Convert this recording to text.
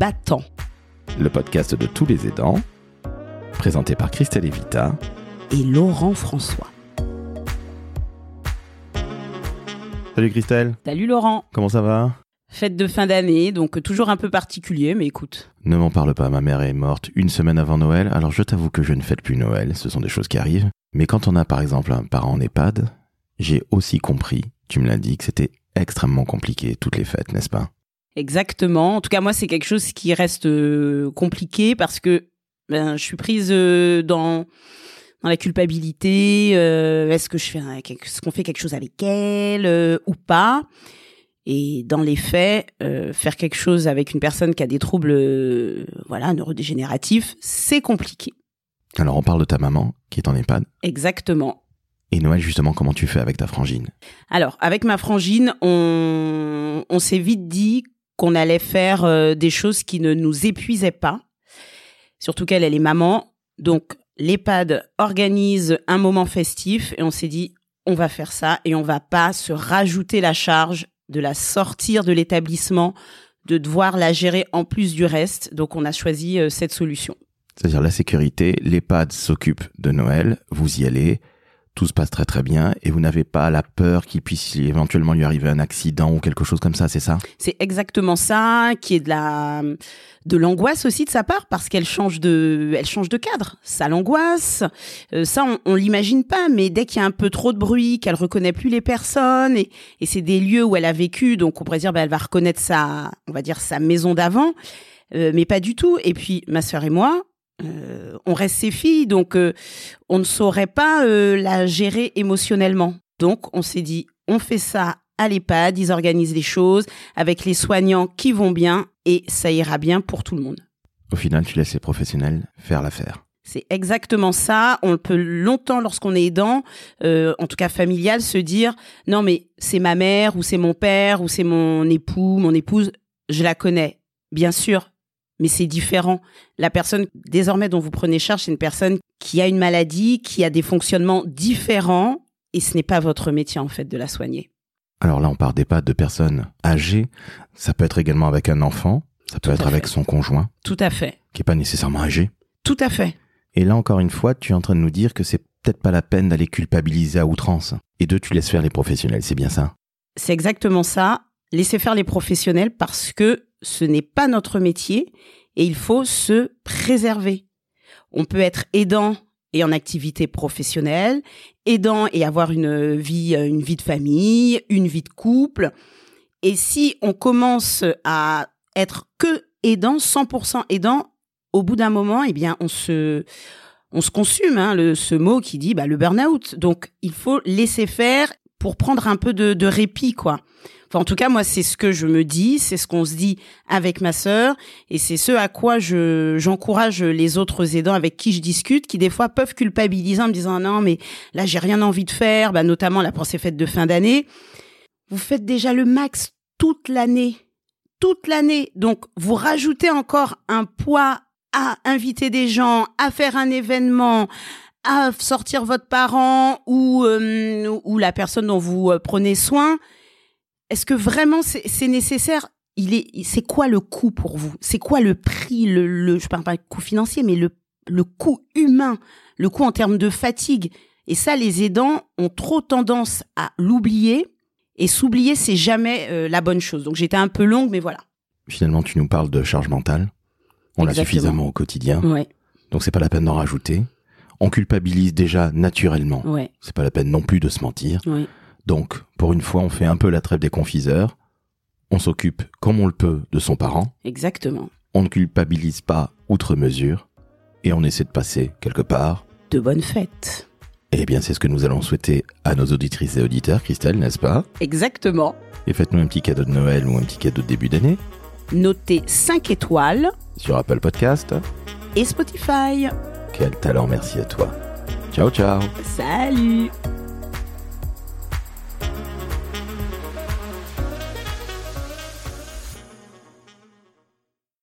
battant. Le podcast de tous les aidants, présenté par Christelle Evita et Laurent François. Salut Christelle. Salut Laurent. Comment ça va? Fête de fin d'année, donc toujours un peu particulier, mais écoute. Ne m'en parle pas, ma mère est morte une semaine avant Noël, alors je t'avoue que je ne fête plus Noël, ce sont des choses qui arrivent. Mais quand on a par exemple un parent en EHPAD, j'ai aussi compris, tu me l'as dit, que c'était extrêmement compliqué toutes les fêtes, n'est-ce pas? Exactement. En tout cas, moi, c'est quelque chose qui reste euh, compliqué parce que ben, je suis prise euh, dans dans la culpabilité. Euh, est-ce que je fais, est-ce qu'on fait quelque chose avec elle ou pas? Et dans les faits, faire quelque chose avec une personne qui a des troubles, voilà, neurodégénératifs, c'est compliqué. Alors, on parle de ta maman qui est en EHPAD. Exactement. Et Noël, justement, comment tu fais avec ta frangine? Alors, avec ma frangine, on, on s'est vite dit qu'on allait faire euh, des choses qui ne nous épuisaient pas. Surtout qu'elle, elle est maman. Donc, l'EHPAD organise un moment festif et on s'est dit, on va faire ça et on va pas se rajouter la charge de la sortir de l'établissement, de devoir la gérer en plus du reste. Donc, on a choisi euh, cette solution. C'est-à-dire la sécurité, l'EHPAD s'occupe de Noël, vous y allez, tout se passe très très bien et vous n'avez pas la peur qu'il puisse éventuellement lui arriver un accident ou quelque chose comme ça, c'est ça? C'est exactement ça, qui est de la de l'angoisse aussi de sa part parce qu'elle change de elle change de cadre. Ça l'angoisse. Euh, ça on, on l'imagine pas, mais dès qu'il y a un peu trop de bruit, qu'elle reconnaît plus les personnes et, c'est des lieux où elle a vécu, donc on pourrait dire bah, elle va reconnaître sa on va dire sa maison d'avant. Euh, mais pas du tout. Et puis ma sœur et moi, euh, on reste ses filles, donc euh, on ne saurait pas euh, la gérer émotionnellement. Donc on s'est dit, on fait ça à l'EHPAD, ils organisent les choses avec les soignants qui vont bien et ça ira bien pour tout le monde. Au final, tu laisses les professionnels faire l'affaire. C'est exactement ça. On peut longtemps, lorsqu'on est aidant, en tout cas familial, se dire non mais c'est ma mère ou c'est mon père ou c'est mon époux, mon épouse, je la connais. Bien sûr, mais c'est différent. La personne désormais dont vous prenez charge, c'est une personne qui a une maladie, qui a des fonctionnements différents, et ce n'est pas votre métier en fait de la soigner. Alors là, on part des pas de personnes âgées. Ça peut être également avec un enfant. Ça peut être avec son conjoint. Tout à fait. Qui est pas nécessairement âgé. Tout à fait. Et là, encore une fois, tu es en train de nous dire que c'est peut-être pas la peine d'aller culpabiliser à outrance. Et deux, tu laisses faire les professionnels. C'est bien ça? C'est exactement ça. Laissez faire les professionnels parce que ce n'est pas notre métier et il faut se préserver. On peut être aidant et en activité professionnelle, aidant et avoir une vie, une vie de famille, une vie de couple. Et si on commence à être que aidant, 100% aidant, au bout d'un moment, eh bien, on se, on se consume, hein, ce mot qui dit bah, le burn-out. Donc, il faut laisser faire pour prendre un peu de, de répit, quoi en tout cas, moi, c'est ce que je me dis, c'est ce qu'on se dit avec ma sœur, et c'est ce à quoi je j'encourage les autres aidants avec qui je discute, qui des fois peuvent culpabiliser en me disant non, mais là, j'ai rien envie de faire, bah, notamment la pensée faite de fin d'année. Vous faites déjà le max toute l'année, toute l'année, donc vous rajoutez encore un poids à inviter des gens, à faire un événement, à sortir votre parent ou euh, ou la personne dont vous euh, prenez soin est-ce que vraiment c'est nécessaire? Il est, c'est quoi le coût pour vous? C'est quoi le prix le, le, je parle pas de coût financier, mais le, le coût humain, le coût en termes de fatigue? Et ça, les aidants ont trop tendance à l'oublier. Et s'oublier, c'est jamais euh, la bonne chose. Donc j'étais un peu longue, mais voilà. Finalement, tu nous parles de charge mentale. On l'a suffisamment au quotidien. Ouais. Donc c'est pas la peine d'en rajouter. On culpabilise déjà naturellement. Ouais. C'est pas la peine non plus de se mentir. Ouais. Donc, pour une fois, on fait un peu la trêve des confiseurs. On s'occupe comme on le peut de son parent. Exactement. On ne culpabilise pas outre mesure. Et on essaie de passer quelque part. De bonnes fêtes. Eh bien, c'est ce que nous allons souhaiter à nos auditrices et auditeurs, Christelle, n'est-ce pas? Exactement. Et faites-nous un petit cadeau de Noël ou un petit cadeau de début d'année. Notez 5 étoiles. Sur Apple Podcast. Et Spotify. Quel talent, merci à toi. Ciao, ciao. Salut